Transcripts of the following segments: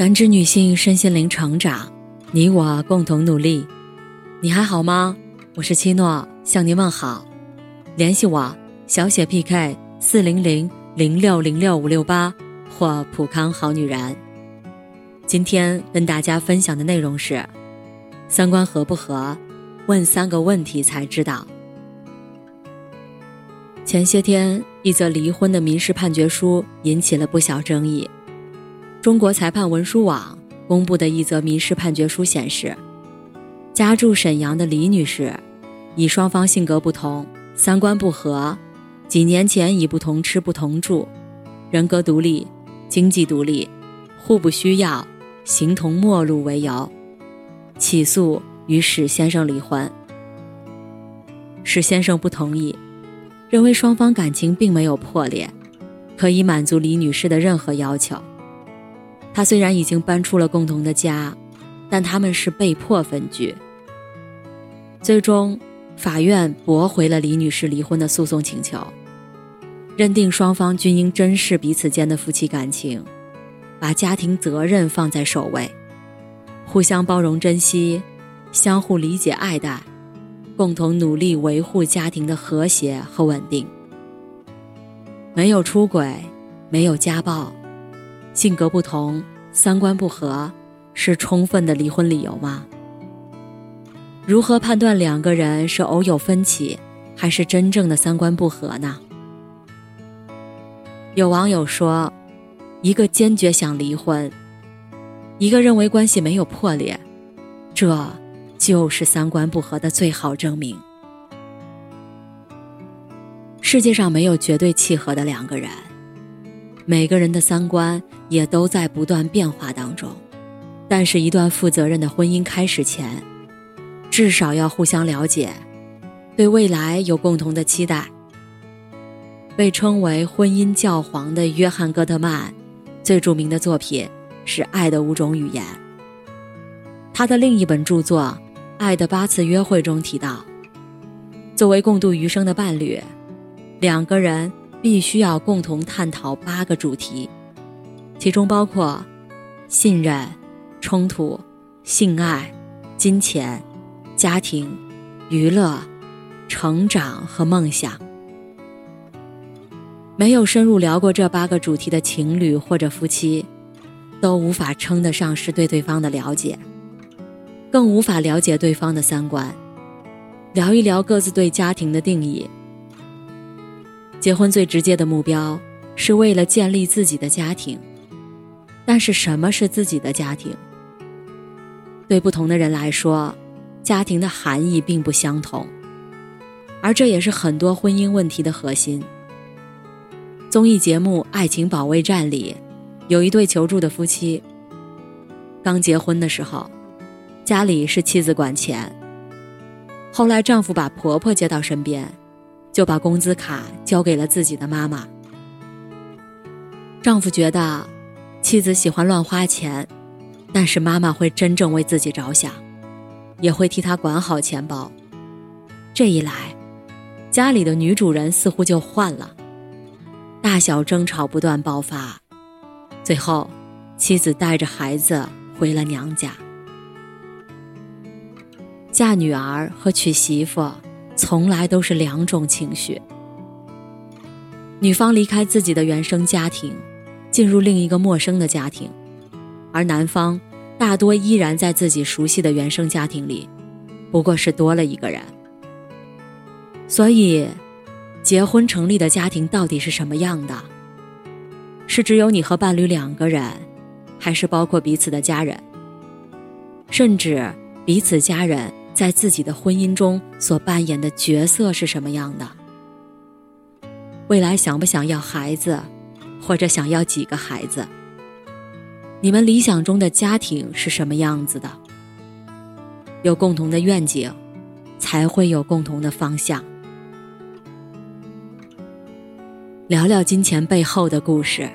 感知女性身心灵成长，你我共同努力。你还好吗？我是七诺，向您问好。联系我小写 PK 四零零零六零六五六八或普康好女人。今天跟大家分享的内容是：三观合不合？问三个问题才知道。前些天，一则离婚的民事判决书引起了不小争议。中国裁判文书网公布的一则民事判决书显示，家住沈阳的李女士，以双方性格不同、三观不合，几年前以不同吃不同住，人格独立、经济独立、互不需要、形同陌路为由，起诉与史先生离婚。史先生不同意，认为双方感情并没有破裂，可以满足李女士的任何要求。他虽然已经搬出了共同的家，但他们是被迫分居。最终，法院驳回了李女士离婚的诉讼请求，认定双方均应珍视彼此间的夫妻感情，把家庭责任放在首位，互相包容珍惜，相互理解爱戴，共同努力维护家庭的和谐和稳定。没有出轨，没有家暴。性格不同、三观不合，是充分的离婚理由吗？如何判断两个人是偶有分歧，还是真正的三观不合呢？有网友说，一个坚决想离婚，一个认为关系没有破裂，这就是三观不合的最好证明。世界上没有绝对契合的两个人。每个人的三观也都在不断变化当中，但是，一段负责任的婚姻开始前，至少要互相了解，对未来有共同的期待。被称为婚姻教皇的约翰·戈特曼，最著名的作品是《爱的五种语言》。他的另一本著作《爱的八次约会》中提到，作为共度余生的伴侣，两个人。必须要共同探讨八个主题，其中包括信任、冲突、性爱、金钱、家庭、娱乐、成长和梦想。没有深入聊过这八个主题的情侣或者夫妻，都无法称得上是对对方的了解，更无法了解对方的三观，聊一聊各自对家庭的定义。结婚最直接的目标，是为了建立自己的家庭。但是，什么是自己的家庭？对不同的人来说，家庭的含义并不相同，而这也是很多婚姻问题的核心。综艺节目《爱情保卫战》里，有一对求助的夫妻。刚结婚的时候，家里是妻子管钱，后来丈夫把婆婆接到身边。就把工资卡交给了自己的妈妈。丈夫觉得妻子喜欢乱花钱，但是妈妈会真正为自己着想，也会替他管好钱包。这一来，家里的女主人似乎就换了，大小争吵不断爆发，最后妻子带着孩子回了娘家。嫁女儿和娶媳妇。从来都是两种情绪。女方离开自己的原生家庭，进入另一个陌生的家庭，而男方大多依然在自己熟悉的原生家庭里，不过是多了一个人。所以，结婚成立的家庭到底是什么样的？是只有你和伴侣两个人，还是包括彼此的家人，甚至彼此家人？在自己的婚姻中所扮演的角色是什么样的？未来想不想要孩子，或者想要几个孩子？你们理想中的家庭是什么样子的？有共同的愿景，才会有共同的方向。聊聊金钱背后的故事。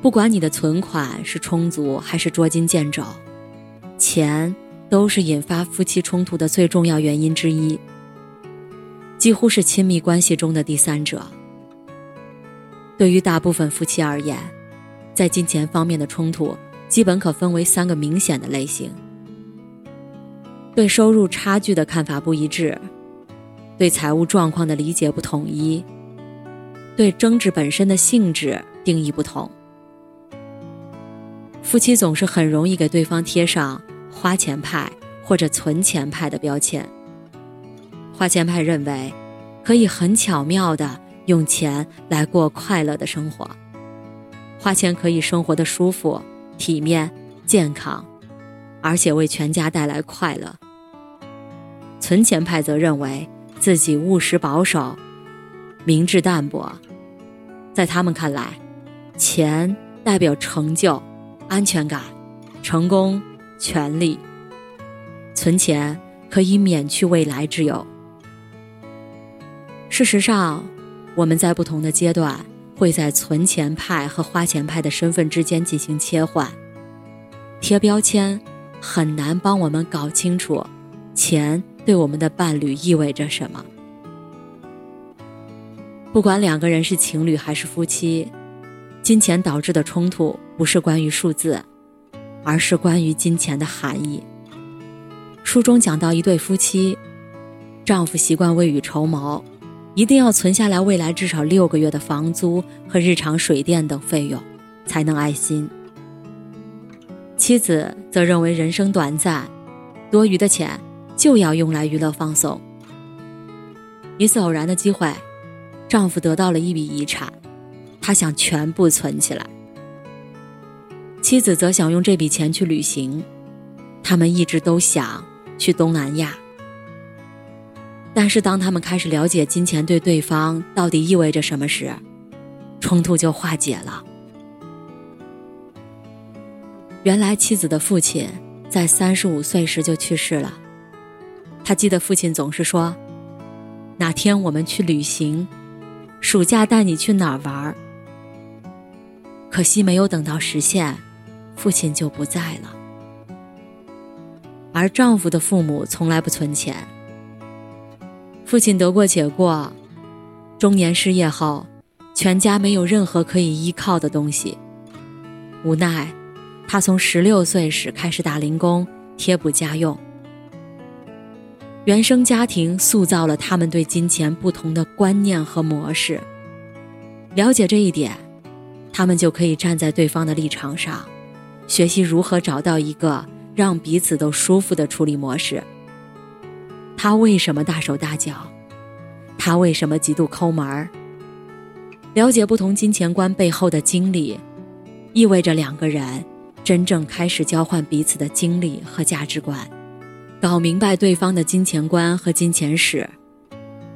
不管你的存款是充足还是捉襟见肘，钱。都是引发夫妻冲突的最重要原因之一，几乎是亲密关系中的第三者。对于大部分夫妻而言，在金钱方面的冲突，基本可分为三个明显的类型：对收入差距的看法不一致，对财务状况的理解不统一，对争执本身的性质定义不同。夫妻总是很容易给对方贴上花钱派或者存钱派的标签。花钱派认为，可以很巧妙的用钱来过快乐的生活，花钱可以生活的舒服、体面、健康，而且为全家带来快乐。存钱派则认为自己务实保守、明智淡泊，在他们看来，钱代表成就、安全感、成功、权利，存钱可以免去未来之忧。事实上，我们在不同的阶段会在存钱派和花钱派的身份之间进行切换。贴标签很难帮我们搞清楚，钱对我们的伴侣意味着什么。不管两个人是情侣还是夫妻，金钱导致的冲突不是关于数字，而是关于金钱的含义。书中讲到一对夫妻，丈夫习惯未雨绸缪。一定要存下来未来至少六个月的房租和日常水电等费用，才能安心。妻子则认为人生短暂，多余的钱就要用来娱乐放松。一次偶然的机会，丈夫得到了一笔遗产，他想全部存起来。妻子则想用这笔钱去旅行，他们一直都想去东南亚。但是，当他们开始了解金钱对对方到底意味着什么时，冲突就化解了。原来，妻子的父亲在三十五岁时就去世了。他记得父亲总是说：“哪天我们去旅行，暑假带你去哪儿玩。”可惜没有等到实现，父亲就不在了。而丈夫的父母从来不存钱。父亲得过且过，中年失业后，全家没有任何可以依靠的东西。无奈，他从十六岁时开始打零工贴补家用。原生家庭塑造了他们对金钱不同的观念和模式。了解这一点，他们就可以站在对方的立场上，学习如何找到一个让彼此都舒服的处理模式。他为什么大手大脚？他为什么极度抠门儿？了解不同金钱观背后的经历，意味着两个人真正开始交换彼此的经历和价值观，搞明白对方的金钱观和金钱史，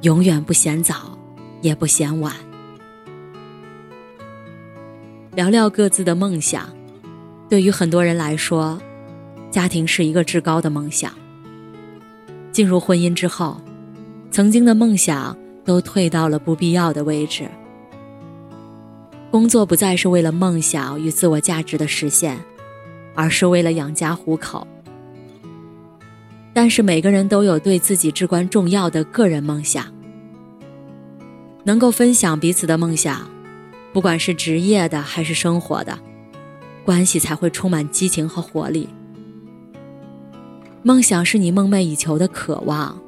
永远不嫌早，也不嫌晚。聊聊各自的梦想，对于很多人来说，家庭是一个至高的梦想。进入婚姻之后，曾经的梦想都退到了不必要的位置。工作不再是为了梦想与自我价值的实现，而是为了养家糊口。但是每个人都有对自己至关重要的个人梦想，能够分享彼此的梦想，不管是职业的还是生活的，关系才会充满激情和活力。梦想是你梦寐以求的渴望，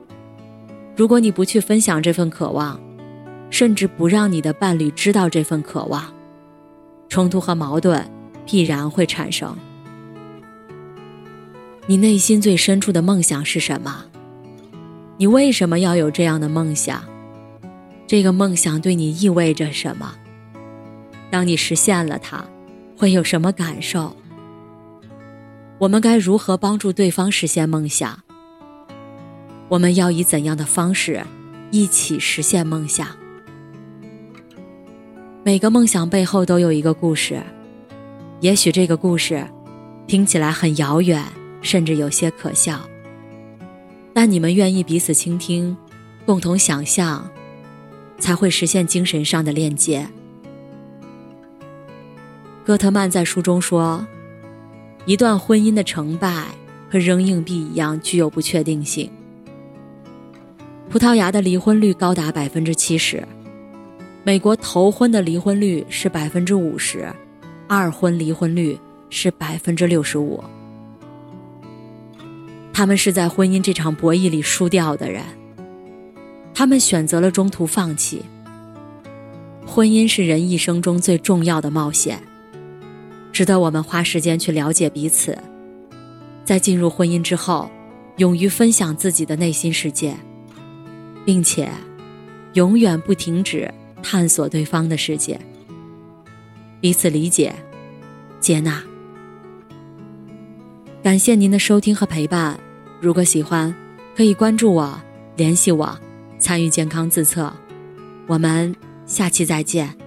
如果你不去分享这份渴望，甚至不让你的伴侣知道这份渴望，冲突和矛盾必然会产生。你内心最深处的梦想是什么？你为什么要有这样的梦想？这个梦想对你意味着什么？当你实现了它，会有什么感受？我们该如何帮助对方实现梦想？我们要以怎样的方式一起实现梦想？每个梦想背后都有一个故事，也许这个故事听起来很遥远，甚至有些可笑。但你们愿意彼此倾听，共同想象，才会实现精神上的链接。戈特曼在书中说。一段婚姻的成败和扔硬币一样具有不确定性。葡萄牙的离婚率高达百分之七十，美国头婚的离婚率是百分之五十，二婚离婚率是百分之六十五。他们是在婚姻这场博弈里输掉的人，他们选择了中途放弃。婚姻是人一生中最重要的冒险，值得我们花时间去了解彼此，在进入婚姻之后，勇于分享自己的内心世界，并且永远不停止探索对方的世界，彼此理解、接纳。感谢您的收听和陪伴。如果喜欢，可以关注我、联系我、参与健康自测。我们下期再见。